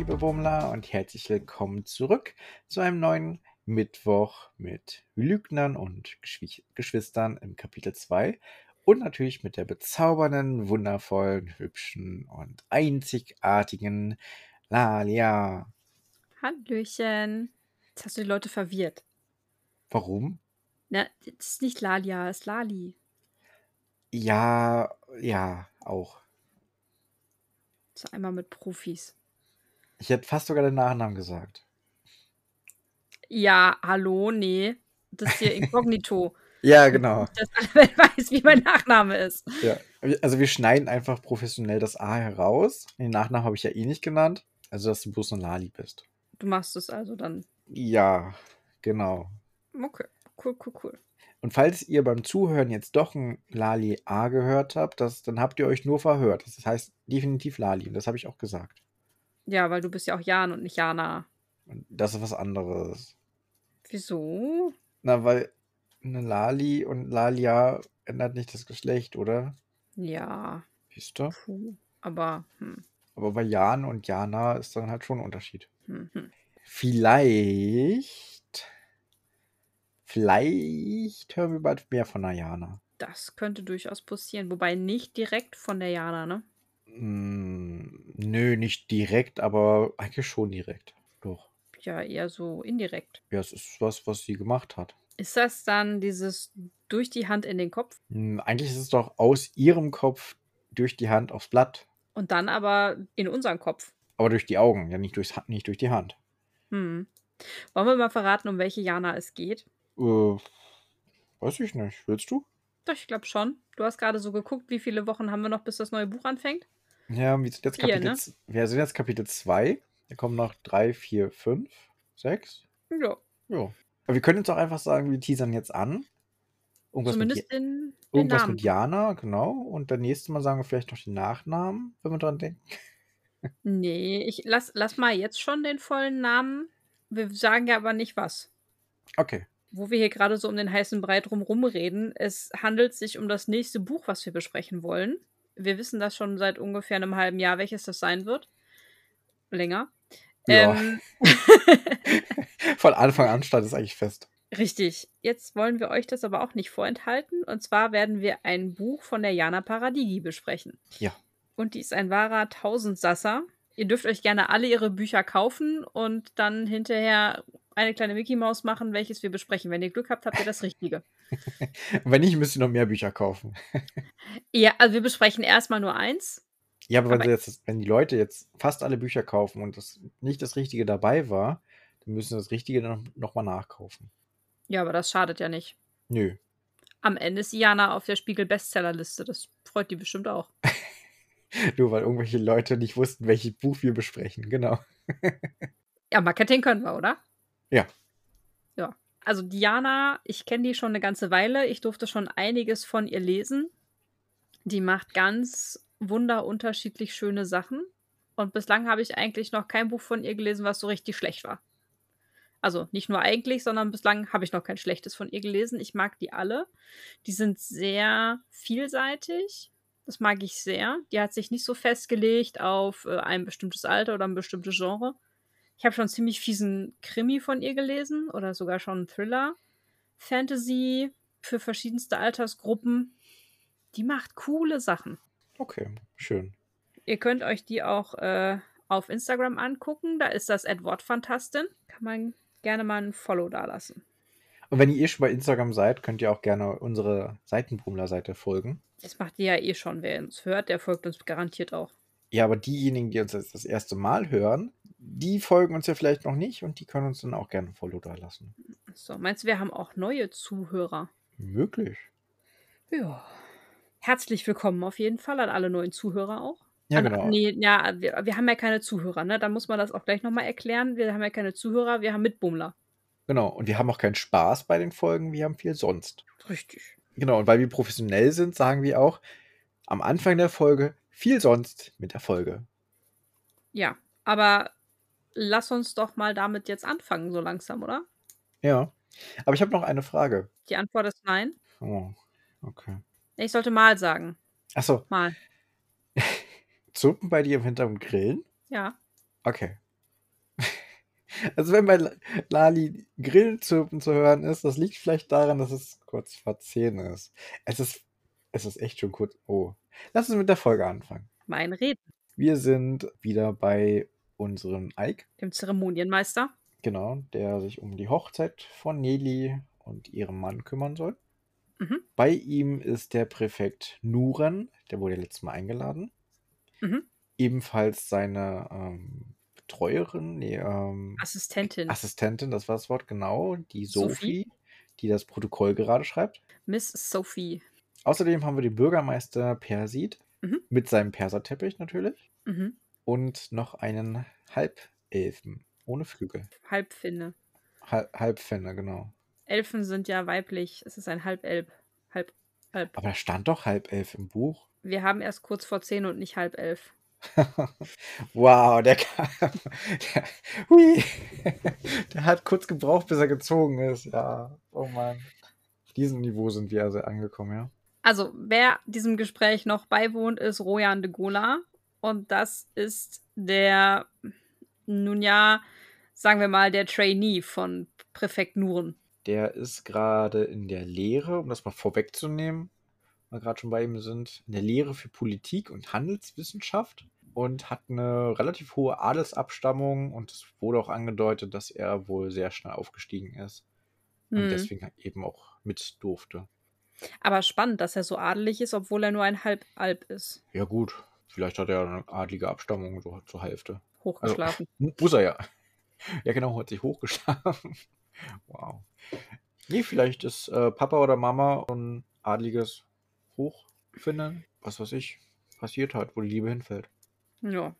liebe Bummler, und herzlich willkommen zurück zu einem neuen Mittwoch mit Lügnern und Geschwi Geschwistern im Kapitel 2 und natürlich mit der bezaubernden, wundervollen, hübschen und einzigartigen Lalia. Hallöchen. Jetzt hast du die Leute verwirrt. Warum? Na, das ist nicht Lalia, es ist Lali. Ja, ja, auch. So einmal mit Profis. Ich hätte fast sogar den Nachnamen gesagt. Ja, hallo, nee. Das ist hier inkognito. Ja, genau. Dass alle Welt weiß, wie mein Nachname ist. Ja, also wir schneiden einfach professionell das A heraus. Den Nachnamen habe ich ja eh nicht genannt. Also, dass du bloß ein Lali bist. Du machst es also dann. Ja, genau. Okay, cool, cool, cool. Und falls ihr beim Zuhören jetzt doch ein Lali A gehört habt, das, dann habt ihr euch nur verhört. Das heißt definitiv Lali. Und das habe ich auch gesagt. Ja, weil du bist ja auch Jan und nicht Jana. Das ist was anderes. Wieso? Na, weil eine Lali und Lalia ändert nicht das Geschlecht, oder? Ja, Siehst du? puh. Aber, hm, Aber bei Jan und Jana ist dann halt schon ein Unterschied. hm, hm. Vielleicht. Vielleicht hören wir bald mehr von der Jana. Das könnte durchaus passieren. Wobei nicht direkt von der Jana, ne? Hm, nö, nicht direkt, aber eigentlich schon direkt. Doch. Ja, eher so indirekt. Ja, es ist was, was sie gemacht hat. Ist das dann dieses durch die Hand in den Kopf Hm, eigentlich ist es doch aus ihrem Kopf durch die Hand aufs Blatt. und dann aber in unseren Kopf? Aber durch die Augen, ja nicht, durchs, nicht durch die Hand. Hm. Wollen wir mal verraten, um welche Jana es geht? Äh, weiß ich nicht. Willst du? Doch, ich glaube schon. Du hast gerade so geguckt, wie viele Wochen haben wir noch, bis das neue Buch anfängt? Ja, wir sind jetzt Vier, Kapitel, ne? z- wir sind jetzt Kapitel 2. Da kommen noch 3, 4, 5, 6. Ja, Ja. Aber wir können jetzt auch einfach sagen, wir teasern jetzt an. Irgendwas, mit, zumindest Ja- den, den irgendwas Namen. mit Jana, genau. Und dann nächstes Mal sagen wir vielleicht noch den Nachnamen, wenn wir dran denken. Nee, ich lass, lass mal jetzt schon den vollen Namen. Wir sagen ja aber nicht was. Okay. Wo wir hier gerade so um den heißen Brei drum reden, es handelt sich um das nächste Buch, was wir besprechen wollen. Wir wissen das schon seit ungefähr einem halben Jahr, welches das sein wird. Länger. Ja. Ähm, Von Anfang an stand es eigentlich fest. Richtig. Jetzt wollen wir euch das aber auch nicht vorenthalten. Und zwar werden wir ein Buch von der Jana Paradigi besprechen. Ja. Und die ist ein wahrer Tausendsasser. Ihr dürft euch gerne alle ihre Bücher kaufen und dann hinterher eine kleine Mickey Maus machen, welches wir besprechen. Wenn ihr Glück habt, habt ihr das Richtige. Wenn nicht, müsst ihr noch mehr Bücher kaufen. ja, also wir besprechen erstmal nur eins. Ja, aber wenn, Aber- sie jetzt, wenn die Leute jetzt fast alle Bücher kaufen und das nicht das Richtige dabei war, dann müssen sie das Richtige noch, noch mal nachkaufen. Ja, aber das schadet ja nicht. Nö. Am Ende ist die Jana auf der Spiegel-Bestsellerliste. Das freut die bestimmt auch. Nur weil irgendwelche Leute nicht wussten, welches Buch wir besprechen. Genau. Ja, Marketing können wir, oder? Ja. Ja. Also Diana, ich kenne die schon eine ganze Weile. Ich durfte schon einiges von ihr lesen. Die macht ganz wunderunterschiedlich schöne Sachen. Und bislang habe ich eigentlich noch kein Buch von ihr gelesen, was so richtig schlecht war. Also nicht nur eigentlich, sondern bislang habe ich noch kein schlechtes von ihr gelesen. Ich mag die alle. Die sind sehr vielseitig. Das mag ich sehr. Die hat sich nicht so festgelegt auf äh, ein bestimmtes Alter oder ein bestimmtes Genre. Ich habe schon ziemlich fiesen Krimi von ihr gelesen oder sogar schon einen Thriller. Fantasy für verschiedenste Altersgruppen. Die macht coole Sachen. Okay, schön. Ihr könnt euch die auch äh, auf Instagram angucken. Da ist das Wortfantastin. Kann man gerne mal ein Follow dalassen. Und wenn ihr eh schon bei Instagram seid, könnt ihr auch gerne unsere Seitenbummler-Seite folgen. Das macht ihr ja eh schon. Wer uns hört, der folgt uns garantiert auch. Ja, aber diejenigen, die uns jetzt das erste Mal hören, die folgen uns ja vielleicht noch nicht und die können uns dann auch gerne ein Follow da lassen. So, meinst du, wir haben auch neue Zuhörer? Möglich. Ja. Herzlich willkommen auf jeden Fall an alle neuen Zuhörer auch. Ja, An- genau. Nee, ja, wir, wir haben ja keine Zuhörer, ne? Da muss man das auch gleich nochmal erklären. Wir haben ja keine Zuhörer, wir haben Mitbummler. Genau. Und wir haben auch keinen Spaß bei den Folgen, wir haben viel sonst. Richtig. Genau. Und weil wir professionell sind, sagen wir auch am Anfang der Folge viel sonst mit der Folge. Ja, aber lass uns doch mal damit jetzt anfangen, so langsam, oder? Ja. Aber ich habe noch eine Frage. Die Antwort ist nein. Oh, okay. Ich sollte mal sagen. Achso, Mal. Zuppen bei dir im Hintergrund grillen? Ja. Okay. Also wenn bei La- Lali Grillenzirpen zu hören ist, das liegt vielleicht daran, dass es kurz vor 10 ist. Es ist, es ist echt schon kurz. Oh. Lass uns mit der Folge anfangen. Mein Reden. Wir sind wieder bei unserem Ike, Dem Zeremonienmeister. genau, der sich um die Hochzeit von Nelly und ihrem Mann kümmern soll. Mhm. Bei ihm ist der Präfekt Nuren, der wurde letztes Mal eingeladen. Mhm. Ebenfalls seine ähm, Betreuerin, nee, ähm, Assistentin. Assistentin, das war das Wort genau, die Sophie. Sophie, die das Protokoll gerade schreibt. Miss Sophie. Außerdem haben wir den Bürgermeister Persid Mhm. mit seinem Perserteppich natürlich Mhm. und noch einen Halbelfen ohne Flügel. Halbfinne. Halb, Halbfenne, genau. Elfen sind ja weiblich. Es ist ein Halbelb. Halb, halb. Aber da stand doch Halbelf im Buch. Wir haben erst kurz vor zehn und nicht halb elf. wow, der kam. Der, hui, der hat kurz gebraucht, bis er gezogen ist. Ja, oh Mann. Auf diesem Niveau sind wir also angekommen, ja. Also, wer diesem Gespräch noch beiwohnt, ist Rojan de Gola. Und das ist der, nun ja, sagen wir mal, der Trainee von Präfekt Nuren. Der ist gerade in der Lehre, um das mal vorwegzunehmen, wir gerade schon bei ihm sind, in der Lehre für Politik und Handelswissenschaft und hat eine relativ hohe Adelsabstammung und es wurde auch angedeutet, dass er wohl sehr schnell aufgestiegen ist und Hm. deswegen eben auch mit durfte. Aber spannend, dass er so adelig ist, obwohl er nur ein Halbalb ist. Ja gut, vielleicht hat er eine adlige Abstammung so zur Hälfte. Hochgeschlafen. Mu- Muss er ja. Ja genau, hat sich hochgeschlafen. Wow. Nee, vielleicht ist äh, Papa oder Mama ein adliges Hochfinden, was weiß ich, passiert hat, wo die Liebe hinfällt. Ja.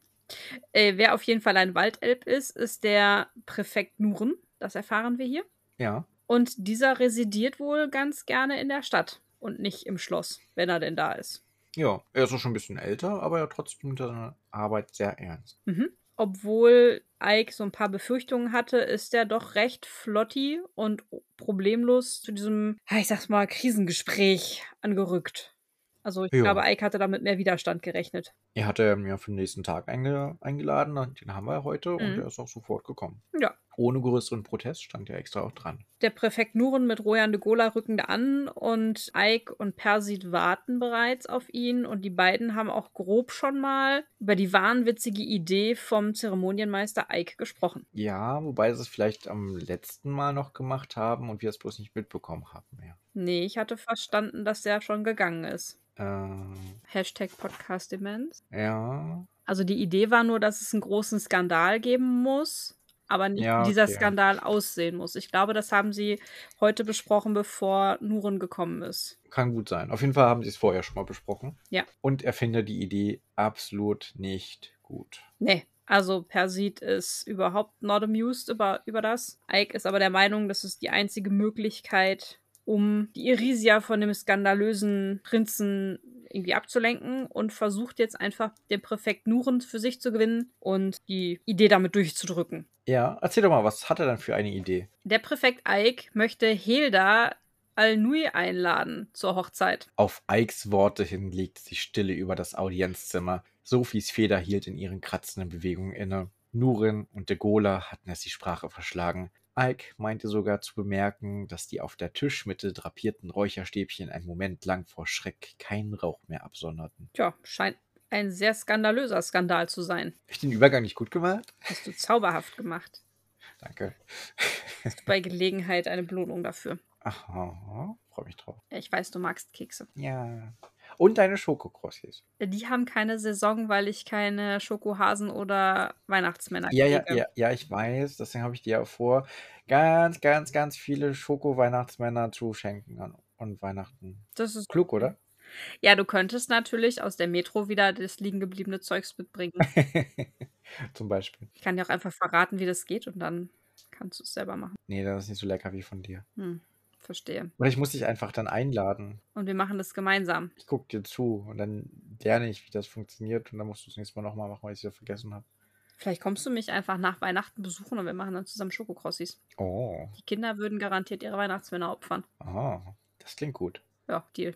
Äh, wer auf jeden Fall ein Waldelb ist, ist der Präfekt Nuren. Das erfahren wir hier. Ja. Und dieser residiert wohl ganz gerne in der Stadt und nicht im Schloss, wenn er denn da ist. Ja, er ist auch schon ein bisschen älter, aber er trotzdem seine Arbeit sehr ernst. Mhm. Obwohl Ike so ein paar Befürchtungen hatte, ist er doch recht flotti und problemlos zu diesem, ich sag's mal, Krisengespräch angerückt. Also ich Ja. glaube, Ike hatte damit mehr Widerstand gerechnet. Er hatte mir für den nächsten Tag einge eingeladen, und den haben wir heute und Mhm. er ist auch sofort gekommen. Ja. Ohne größeren Protest stand er extra auch dran. Der Präfekt Nuren mit Rojan de Gola rücken da an und Ike und Persid warten bereits auf ihn und die beiden haben auch grob schon mal über die wahnwitzige Idee vom Zeremonienmeister Ike gesprochen. Ja, wobei sie es vielleicht am letzten Mal noch gemacht haben und wir es bloß nicht mitbekommen haben mehr. Nee, ich hatte verstanden, dass der schon gegangen ist. Äh, Hashtag Podcast Demenz. Ja, Also die Idee war nur, dass es einen großen Skandal geben muss, aber nicht Ja, wie dieser okay. Skandal aussehen muss. Ich glaube, das haben sie heute besprochen, bevor Nuren gekommen ist. kann gut sein. Auf jeden Fall haben sie es vorher schon mal besprochen. Ja. Und er findet die Idee absolut nicht gut. Nee, also Persid ist überhaupt not amused über, über das. Ike ist aber der Meinung, das ist die einzige Möglichkeit, um die Irisia von dem skandalösen Prinzen irgendwie abzulenken und versucht jetzt einfach den Präfekt Nuren für sich zu gewinnen und die Idee damit durchzudrücken. Ja, erzähl doch mal, was hat er denn für eine Idee? Der Präfekt Ike möchte Hilda Al-Nui einladen zur Hochzeit. Auf Ikes Worte hin legte sich Stille über das Audienzzimmer. Sophies Feder hielt in ihren kratzenden Bewegungen inne. Nurin und de Gola hatten es die Sprache verschlagen. Ike meinte sogar zu bemerken, dass die auf der Tischmitte drapierten Räucherstäbchen einen Moment lang vor Schreck keinen Rauch mehr absonderten. Tja, scheint ein sehr skandalöser Skandal zu sein. Hab ich den Übergang nicht gut gemacht? Hast du zauberhaft gemacht. Danke. Hast du bei Gelegenheit eine Belohnung dafür. Aha, freue mich drauf. Ich weiß, du magst Kekse. Ja. Und deine Schokokrossis. Die haben keine Saison, weil ich keine Schokohasen oder Weihnachtsmänner Ja, ja, kriege. ja, ja, ich weiß. Deswegen habe ich dir ja vor, ganz, ganz, ganz viele Schoko-Weihnachtsmänner zu schenken an, an Weihnachten. Das ist Klug, oder? Ja, du könntest natürlich aus der Metro wieder das liegen gebliebene Zeugs mitbringen. Zum Beispiel. Ich kann dir auch einfach verraten, wie das geht und dann kannst du es selber machen. Nee, das ist nicht so lecker wie von dir. Hm, verstehe. Oder ich muss dich einfach dann einladen. Und wir machen das gemeinsam. Ich gucke dir zu und dann lerne ich, wie das funktioniert und dann musst du das nächste Mal nochmal machen, weil ich es wieder vergessen habe. Vielleicht kommst du mich einfach nach Weihnachten besuchen und wir machen dann zusammen Schokokrossis. Oh, Die Kinder würden garantiert ihre Weihnachtsmänner opfern. aha, das klingt gut. Ja, Deal.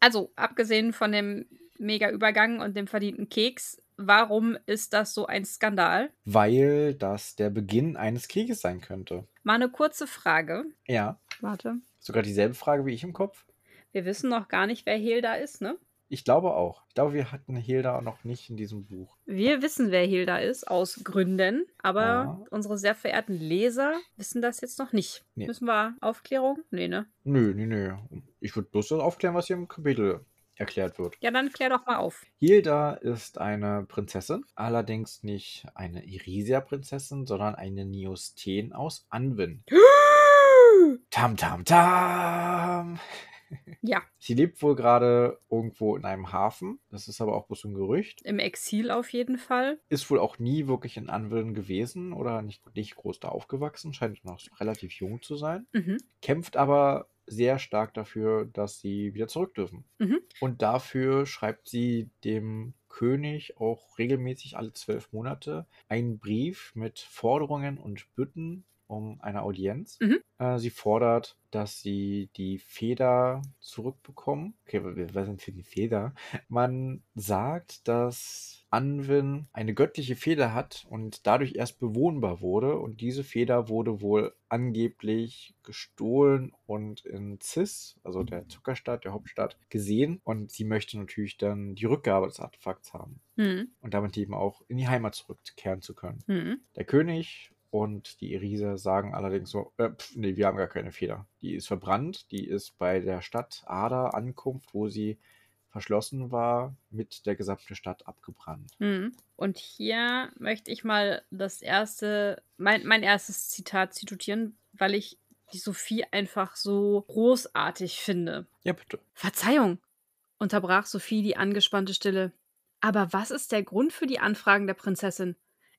Also, abgesehen von dem mega Übergang und dem verdienten Keks. Warum ist das so ein Skandal? Weil das der Beginn eines Krieges sein könnte. Mal eine kurze Frage. Ja. Warte. Sogar dieselbe Frage wie ich im Kopf? Wir wissen noch gar nicht, wer Hilda ist, ne? Ich glaube auch. Ich glaube, wir hatten Hilda noch nicht in diesem Buch. Wir wissen, wer Hilda ist, aus Gründen. Aber Ja. unsere sehr verehrten Leser wissen das jetzt noch nicht. Nee. Müssen wir Aufklärung? Nee, ne? Nö, nö, nö. Ich würde bloß das aufklären, was hier im Kapitel erklärt wird. Ja, dann klär doch mal auf. Hilda ist eine Prinzessin, allerdings nicht eine Irisia-Prinzessin, sondern eine Neosten aus Anwin. Tam, tam, tam! Ja, Sie lebt wohl gerade irgendwo in einem Hafen. Das ist aber auch bloß ein Gerücht. im Exil auf jeden Fall. Ist wohl auch nie wirklich in Anwin gewesen oder nicht, nicht groß da aufgewachsen. Scheint noch relativ jung zu sein. Mhm. Kämpft aber sehr stark dafür, dass sie wieder zurück dürfen. Mhm. Und dafür schreibt sie dem König auch regelmäßig alle zwölf Monate einen Brief mit Forderungen und Bitten um eine Audienz. Mhm. Äh, sie fordert, dass sie die Feder zurückbekommen. Okay, was sind für die Feder? Man sagt, dass Anwin eine göttliche Feder hat und dadurch erst bewohnbar wurde. Und diese Feder wurde wohl angeblich gestohlen und in Cis, also der Zuckerstadt, der Hauptstadt, gesehen. Und sie möchte natürlich dann die Rückgabe des Artefakts haben Mhm. und damit eben auch in die Heimat zurückkehren zu können. Mhm. Der König und die Iriser sagen allerdings so, äh, pf, nee, wir haben gar keine Feder. Die ist verbrannt, die ist bei der Stadt Ada Ankunft, wo sie verschlossen war, mit der gesamten Stadt abgebrannt. Mhm. Und hier möchte ich mal das erste, mein, mein erstes Zitat zitieren, weil ich die Sophie einfach so großartig finde. Ja, bitte. Verzeihung, unterbrach Sophie die angespannte Stille. Aber was ist der Grund für die Anfragen der Prinzessin?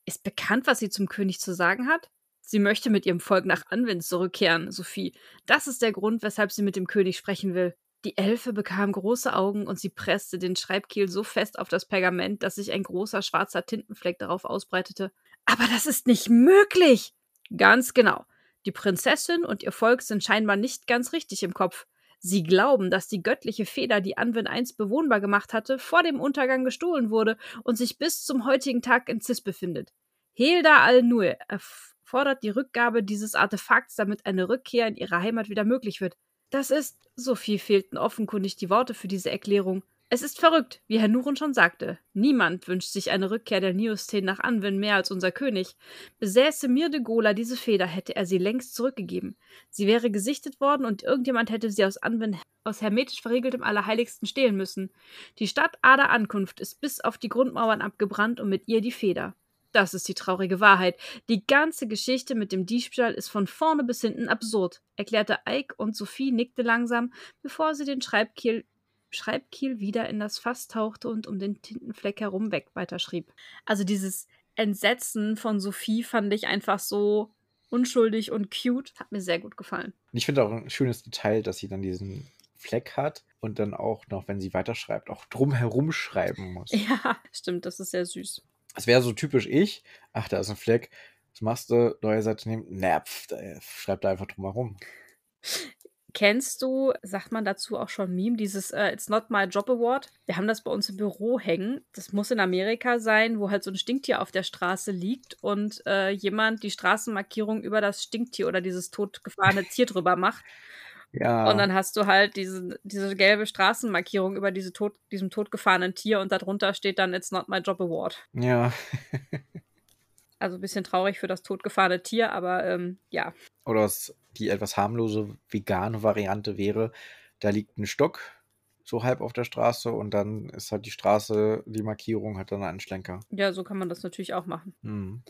Ist bekannt, was sie zum König zu sagen hat? Sie möchte mit ihrem Volk nach Anwind zurückkehren, Sophie. Das ist der Grund, weshalb sie mit dem König sprechen will. Die Elfe bekam große Augen und sie presste den Schreibkiel so fest auf das Pergament, dass sich ein großer schwarzer Tintenfleck darauf ausbreitete. Aber das ist nicht möglich! Ganz genau. Die Prinzessin und ihr Volk sind scheinbar nicht ganz richtig im Kopf. Sie glauben, dass die göttliche Feder, die Anwin einst bewohnbar gemacht hatte, vor dem Untergang gestohlen wurde und sich bis zum heutigen Tag in Cis befindet. Hilda al-Nur fordert die Rückgabe dieses Artefakts, damit eine Rückkehr in ihre Heimat wieder möglich wird. Das ist, Sophie fehlten offenkundig die Worte für diese Erklärung. Es ist verrückt, wie Herr Nuren schon sagte. Niemand wünscht sich eine Rückkehr der Neosteen nach Anwen mehr als unser König. Besäße Mir de Gola diese Feder, hätte er sie längst zurückgegeben. Sie wäre gesichtet worden und irgendjemand hätte sie aus Anwen aus hermetisch verriegeltem Allerheiligsten stehlen müssen. Die Stadt Ader Ankunft ist bis auf die Grundmauern abgebrannt und mit ihr die Feder. Das ist die traurige Wahrheit. Die ganze Geschichte mit dem Diebstahl ist von vorne bis hinten absurd, erklärte Ike und Sophie nickte langsam, bevor sie den Schreibkiel, Schreibkiel wieder in das Fass tauchte und um den Tintenfleck herum weg weiterschrieb. Also dieses Entsetzen von Sophie fand ich einfach so unschuldig und cute. Hat mir sehr gut gefallen. Ich finde auch ein schönes Detail, dass sie dann diesen Fleck hat und dann auch noch, wenn sie weiterschreibt, auch drumherum schreiben muss. Ja, stimmt, das ist sehr süß. Es wäre so typisch ich. Ach, da ist ein Fleck. Was machst du? Neue Seite nehmen? Napf, schreib da einfach drumherum. Kennst du, sagt man dazu auch schon Meme, dieses äh, It's Not My Job Award? Wir haben das bei uns im Büro hängen. Das muss in Amerika sein, wo halt so ein Stinktier auf der Straße liegt und äh, jemand die Straßenmarkierung über das Stinktier oder dieses totgefahrene Tier drüber macht. Ja. Und dann hast du halt diese, diese gelbe Straßenmarkierung über diese tot, diesem totgefahrenen Tier und darunter steht dann It's Not My Job Award. Ja. Also ein bisschen traurig für das totgefahrene Tier, aber ähm, ja. Oder was die etwas harmlose vegane Variante wäre, da liegt ein Stock so halb auf der Straße und dann ist halt die Straße, die Markierung hat dann einen Schlenker. Ja, so kann man das natürlich auch machen. Hm.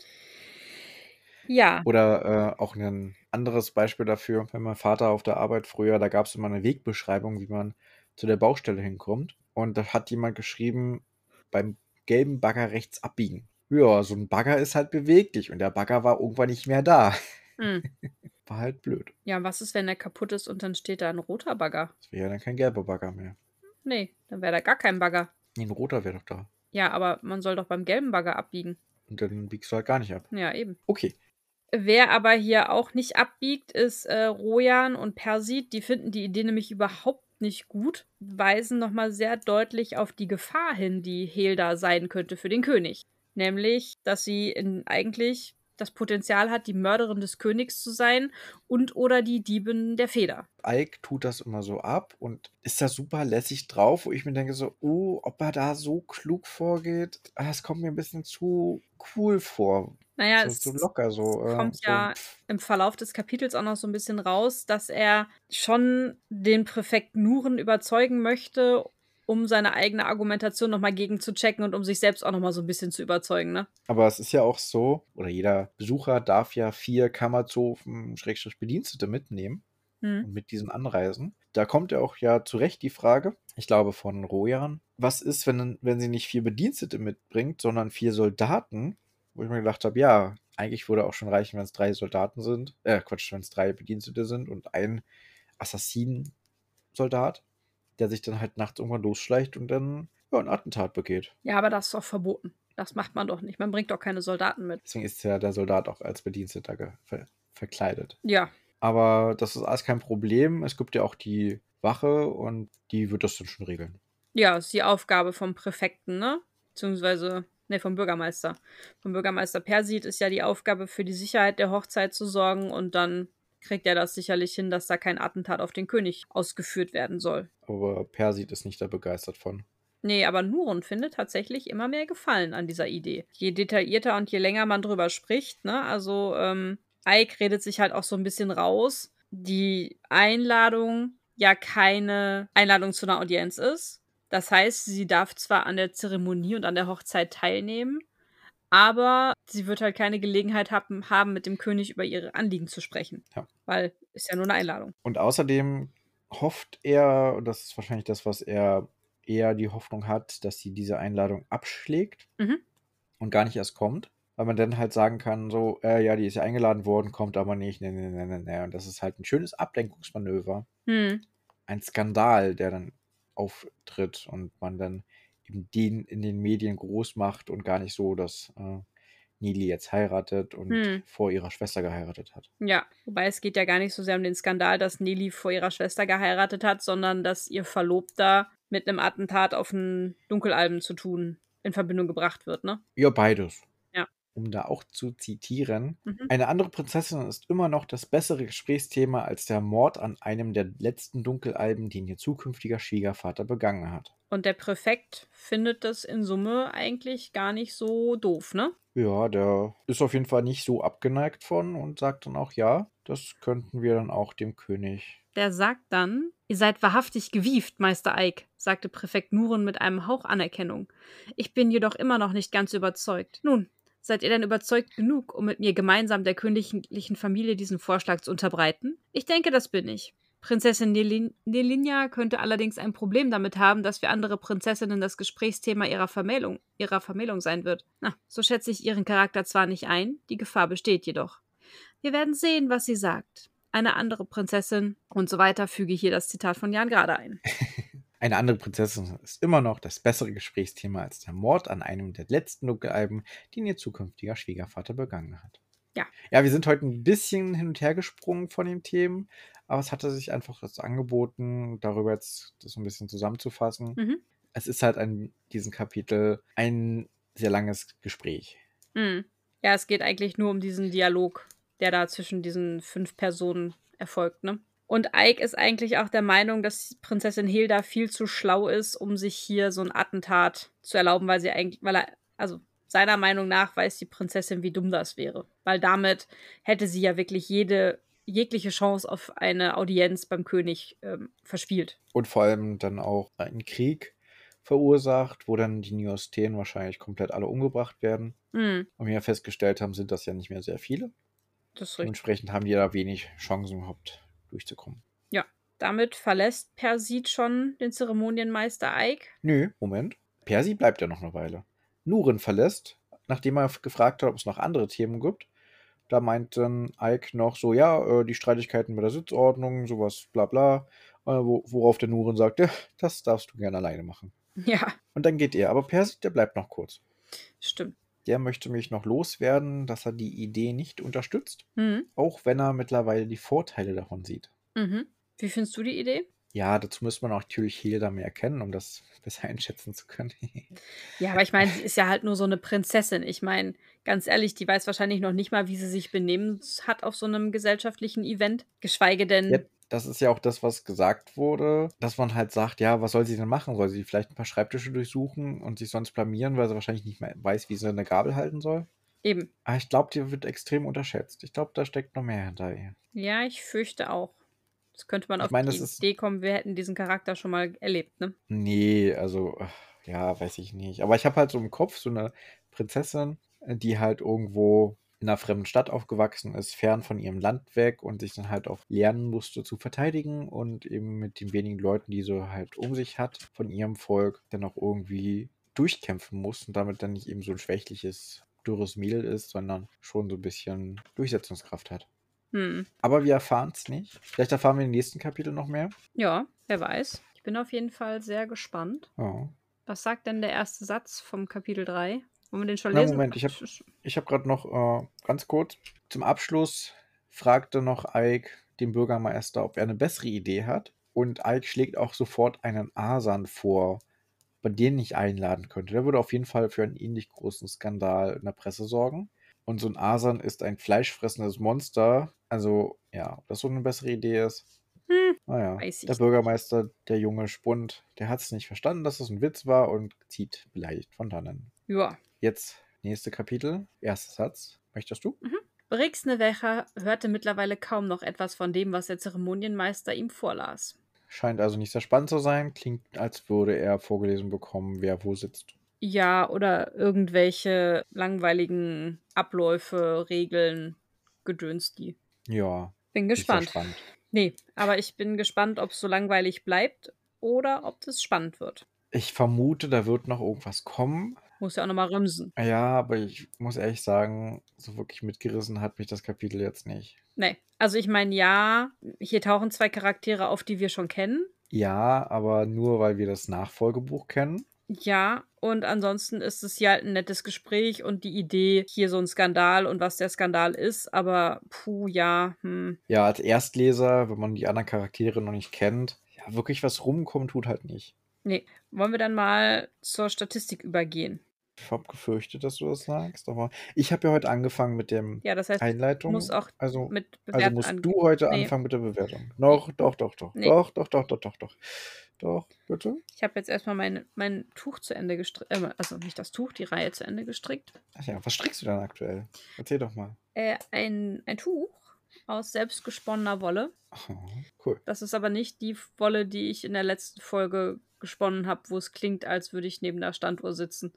Ja. Oder äh, auch ein anderes Beispiel dafür, wenn mein Vater auf der Arbeit früher, da gab es immer eine Wegbeschreibung, wie man zu der Baustelle hinkommt. Und da hat jemand geschrieben, beim gelben Bagger rechts abbiegen. Ja, so ein Bagger ist halt beweglich und der Bagger war irgendwann nicht mehr da. Hm. War halt blöd. Ja, was ist, wenn der kaputt ist und dann steht da ein roter Bagger? Das wäre ja dann kein gelber Bagger mehr. Nee, dann wäre da gar kein Bagger. Nee, ein roter wäre doch da. Ja, aber man soll doch beim gelben Bagger abbiegen. Und dann biegst du halt gar nicht ab. Ja, eben. Okay. Wer aber hier auch nicht abbiegt, ist äh, Rojan und Persit. Die finden die Idee nämlich überhaupt nicht gut, weisen nochmal sehr deutlich auf die Gefahr hin, die Hilda sein könnte für den König. Nämlich, dass sie in eigentlich das Potenzial hat, die Mörderin des Königs zu sein und oder die Diebin der Feder. Ike tut das immer so ab und ist da super lässig drauf, wo ich mir denke so, oh, ob er da so klug vorgeht, ah, es kommt mir ein bisschen zu cool vor. Naja, so, es so locker so. äh, kommt so, ja pff. im Verlauf des Kapitels auch noch so ein bisschen raus, dass er schon den Präfekt Nuren überzeugen möchte, um seine eigene Argumentation nochmal gegen zu checken und um sich selbst auch nochmal so ein bisschen zu überzeugen, ne? Aber es ist ja auch so, oder jeder Besucher darf ja vier Kammerzofen, Schrägstrich Bedienstete mitnehmen Hm. und mit diesen anreisen. Da kommt ja auch ja zu Recht die Frage, ich glaube von Rojan, was ist, wenn, wenn sie nicht vier Bedienstete mitbringt, sondern vier Soldaten? Wo ich mir gedacht habe, ja, eigentlich würde auch schon reichen, wenn es drei Soldaten sind. Äh, Quatsch, wenn es drei Bedienstete sind und ein Assassinensoldat, der sich dann halt nachts irgendwann losschleicht und dann ja, ein Attentat begeht. Ja, aber das ist doch verboten. Das macht man doch nicht. Man bringt doch keine Soldaten mit. Deswegen ist ja der Soldat auch als Bediensteter ver verkleidet. Ja, Aber das ist alles kein Problem. Es gibt ja auch die Wache und die wird das dann schon regeln. ja, ist die Aufgabe vom Präfekten, ne? Beziehungsweise, ne, vom Bürgermeister. Vom Bürgermeister Persit ist ja die Aufgabe, für die Sicherheit der Hochzeit zu sorgen und dann kriegt er das sicherlich hin, dass da kein Attentat auf den König ausgeführt werden soll. Aber Persit ist nicht da begeistert von. Nee, aber Nuren findet tatsächlich immer mehr Gefallen an dieser Idee. Je detaillierter und je länger man drüber spricht, ne, also ähm, Ike redet sich halt auch so ein bisschen raus, die Einladung ja keine Einladung zu einer Audienz ist. Das heißt, sie darf zwar an der Zeremonie und an der Hochzeit teilnehmen, aber sie wird halt keine Gelegenheit haben, haben mit dem König über ihre Anliegen zu sprechen. Ja. Weil ist ja nur eine Einladung. Und außerdem hofft er, und das ist wahrscheinlich das, was er eher die Hoffnung hat, dass sie diese Einladung abschlägt Mhm. und gar nicht erst kommt. Weil man dann halt sagen kann, so, äh, ja, die ist ja eingeladen worden, kommt aber nicht, ne, ne, ne, ne, ne. Und das ist halt ein schönes Ablenkungsmanöver. Hm. Ein Skandal, der dann auftritt und man dann eben den in den Medien groß macht und gar nicht so, dass äh, Nili jetzt heiratet und Hm. vor ihrer Schwester geheiratet hat. Ja, wobei es geht ja gar nicht so sehr um den Skandal, dass Nelly vor ihrer Schwester geheiratet hat, sondern dass ihr Verlobter mit einem Attentat auf einen Dunkelalben zu tun in Verbindung gebracht wird, ne? Ja, beides. Um da auch zu zitieren. Mhm. Eine andere Prinzessin ist immer noch das bessere Gesprächsthema als der Mord an einem der letzten Dunkelalben, den ihr zukünftiger Schwiegervater begangen hat. Und der Präfekt findet das in Summe eigentlich gar nicht so doof, ne? Ja, der ist auf jeden Fall nicht so abgeneigt von und sagt dann auch, ja, das könnten wir dann auch dem König. Der sagt dann, ihr seid wahrhaftig gewieft, Meister Eik, sagte Präfekt Nuren mit einem Hauch Anerkennung. Ich bin jedoch immer noch nicht ganz überzeugt. Nun, seid ihr denn überzeugt genug, um mit mir gemeinsam der königlichen Familie diesen Vorschlag zu unterbreiten? Ich denke, das bin ich. Prinzessin Nelin Nelinja könnte allerdings ein Problem damit haben, dass für andere Prinzessinnen das Gesprächsthema ihrer Vermählung, ihrer Vermählung sein wird. Na, so schätze ich ihren Charakter zwar nicht ein, die Gefahr besteht jedoch. Wir werden sehen, was sie sagt. Eine andere Prinzessin und so weiter füge hier das Zitat von Jan gerade ein. Eine andere Prinzessin ist immer noch das bessere Gesprächsthema als der Mord an einem der letzten Dunkelalben, den ihr zukünftiger Schwiegervater begangen hat. Ja. Ja, wir sind heute ein bisschen hin und her gesprungen von den Themen, aber es hatte sich einfach das angeboten, darüber jetzt das ein bisschen zusammenzufassen. Mhm. Es ist halt in diesem Kapitel ein sehr langes Gespräch. Hm. Ja, es geht eigentlich nur um diesen Dialog, der da zwischen diesen fünf Personen erfolgt, ne? Und Ike ist eigentlich auch der Meinung, dass Prinzessin Hilda viel zu schlau ist, um sich hier so ein Attentat zu erlauben, weil sie eigentlich, weil er, also seiner Meinung nach weiß die Prinzessin, wie dumm das wäre. Weil damit hätte sie ja wirklich jede, jegliche Chance auf eine Audienz beim König ähm, verspielt. Und vor allem dann auch einen Krieg verursacht, wo dann die Neosteen wahrscheinlich komplett alle umgebracht werden. Hm, Und wir festgestellt haben, sind das ja nicht mehr sehr viele. das ist richtig. Dementsprechend haben die da wenig Chancen überhaupt durchzukommen. Damit verlässt Persit schon den Zeremonienmeister Ike. Nö, Moment. Persi bleibt ja noch eine Weile. Nuren verlässt, nachdem er gefragt hat, ob es noch andere Themen gibt. Da meint dann Ike noch so, ja, äh, die Streitigkeiten mit der Sitzordnung, sowas, bla bla. Äh, wo, worauf der Nuren sagt, ja, das darfst du gerne alleine machen. Ja, Und dann geht er. Aber Persi, der bleibt noch kurz. stimmt. Der möchte mich noch loswerden, dass er die Idee nicht unterstützt, Mhm. auch wenn er mittlerweile die Vorteile davon sieht. Mhm. Wie findest du die Idee? Ja, dazu müsste man auch natürlich Hilda mehr kennen, um das besser einschätzen zu können. Ja, aber ich meine, sie ist ja halt nur so eine Prinzessin. Ich meine, ganz ehrlich, die weiß wahrscheinlich noch nicht mal, wie sie sich benehmen hat auf so einem gesellschaftlichen Event. Geschweige Ja, denn das ist ja auch das, was gesagt wurde, dass man halt sagt, ja, was soll sie denn machen? Soll sie vielleicht ein paar Schreibtische durchsuchen und sich sonst blamieren, weil sie wahrscheinlich nicht mehr weiß, wie sie eine Gabel halten soll? eben. Aber ich glaube, die wird extrem unterschätzt. Ich glaube, da steckt noch mehr hinter ihr. Ja, ich fürchte auch. Das könnte man Ich auf meine, die Idee kommen, wir hätten diesen Charakter schon mal erlebt, ne? Nee, also, ja, weiß ich nicht. Aber ich habe halt so im Kopf so eine Prinzessin, die halt irgendwo in einer fremden Stadt aufgewachsen ist, fern von ihrem Land weg und sich dann halt auch lernen musste zu verteidigen und eben mit den wenigen Leuten, die sie halt um sich hat, von ihrem Volk, dann auch irgendwie durchkämpfen muss und damit dann nicht eben so ein schwächliches, dürres Mädel ist, sondern schon so ein bisschen Durchsetzungskraft hat. Hm. Aber wir erfahren es nicht. Vielleicht erfahren wir im nächsten Kapitel noch mehr. Ja, wer weiß. Ich bin auf jeden Fall sehr gespannt. Ja. Was sagt denn der erste Satz vom Kapitel 3? Wollen wir den schon Na, lesen? Moment, ich hab- Ich habe gerade noch äh, ganz kurz zum Abschluss fragte noch Ike den Bürgermeister, ob er eine bessere Idee hat. Und Ike schlägt auch sofort einen Asan vor, bei den ich einladen könnte. Der würde auf jeden Fall für einen ähnlich großen Skandal in der Presse sorgen. Und so ein Asan ist ein fleischfressendes Monster. Also, ja, ob das so eine bessere Idee ist. Hm, Naja, der nicht. Bürgermeister, der junge Spund, der hat es nicht verstanden, dass das ein Witz war und zieht beleidigt von dannen. Ja. Jetzt nächste Kapitel, erster Satz. Möchtest du? Brix Nevecha hörte mittlerweile kaum noch etwas von dem, was der Zeremonienmeister ihm vorlas. Scheint also nicht sehr spannend zu sein. Klingt, als würde er vorgelesen bekommen, wer wo sitzt. Ja, oder irgendwelche langweiligen Abläufe, Regeln, Gedönsti. Ja, Bin gespannt. spannend. Nee, aber ich bin gespannt, ob es so langweilig bleibt oder ob es spannend wird. Ich vermute, da wird noch irgendwas kommen. Muss ja auch nochmal rümsen. Ja, aber ich muss ehrlich sagen, so wirklich mitgerissen hat mich das Kapitel jetzt nicht. Nee, also ich meine, ja, hier tauchen zwei Charaktere auf, die wir schon kennen. Ja, aber nur weil wir das Nachfolgebuch kennen. Ja, und ansonsten ist es ja halt ein nettes Gespräch und die Idee, hier so ein Skandal und was der Skandal ist, aber puh, ja, hm. Ja, als Erstleser, wenn man die anderen Charaktere noch nicht kennt, ja, wirklich was rumkommen tut halt nicht. Nee, wollen wir dann mal zur Statistik übergehen? Ich habe gefürchtet, dass du das sagst, aber ich habe ja heute angefangen mit dem Ja, das heißt, Einleitung. muss auch also, mit also Bewerten musst du heute Nee. anfangen mit der Bewertung. Noch, doch, doch, doch. Nee. Doch, doch, doch, doch, doch, doch. Doch, bitte? Ich habe jetzt erstmal mein, mein Tuch zu Ende gestrickt, äh, also nicht das Tuch, die Reihe zu Ende gestrickt. Ach ja, was strickst du denn aktuell? Erzähl doch mal. Äh, ein, ein Tuch aus selbstgesponnener Wolle. Oh, cool. Das ist aber nicht die Wolle, die ich in der letzten Folge gesponnen habe, wo es klingt, als würde ich neben der Standuhr sitzen.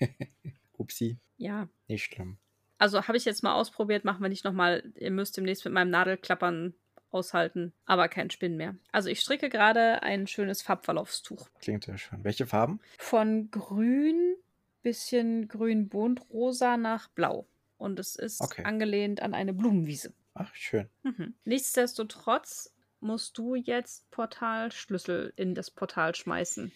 Upsi, Ja, nicht schlimm. also habe ich jetzt mal ausprobiert, machen wir nicht nochmal. Ihr müsst demnächst mit meinem Nadelklappern aushalten, aber kein Spinnen mehr. Also ich stricke gerade ein schönes Farbverlaufstuch. Klingt sehr schön. Welche Farben? Von grün, bisschen grün-bunt-rosa nach blau. Und es ist Okay. angelehnt an eine Blumenwiese. Ach, schön. Mhm. Nichtsdestotrotz musst du jetzt Portalschlüssel in das Portal schmeißen.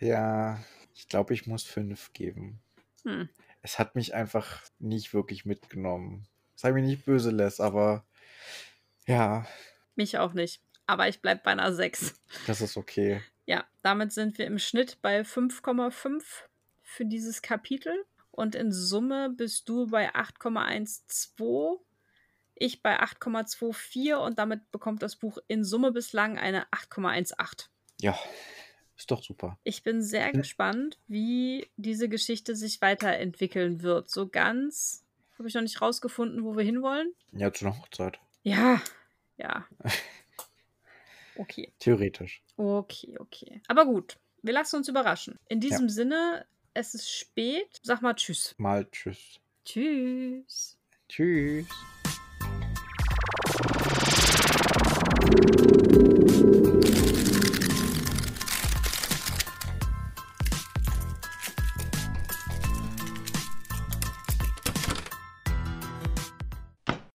Ja, ich glaube, ich muss fünf geben. Hm. Es hat mich einfach nicht wirklich mitgenommen. Sei mir nicht böse, Les, aber ja, Mich auch nicht. Aber ich bleibe bei einer 6. das ist okay. Ja, damit sind wir im Schnitt bei 5,5 für dieses Kapitel. Und in Summe bist du bei 8,12, ich bei 8,24 und damit bekommt das Buch in Summe bislang eine 8,18. Ja, ist doch super. Ich bin sehr Hm. gespannt, wie diese Geschichte sich weiterentwickeln wird. So ganz habe ich noch nicht rausgefunden, wo wir hinwollen. Ja, zu einer Hochzeit. Ja, ja. Okay. Theoretisch. Okay, okay. Aber gut, wir lassen uns überraschen. In diesem Sinne, es ist spät. Sag mal Tschüss. Mal tschüss. Tschüss. Tschüss.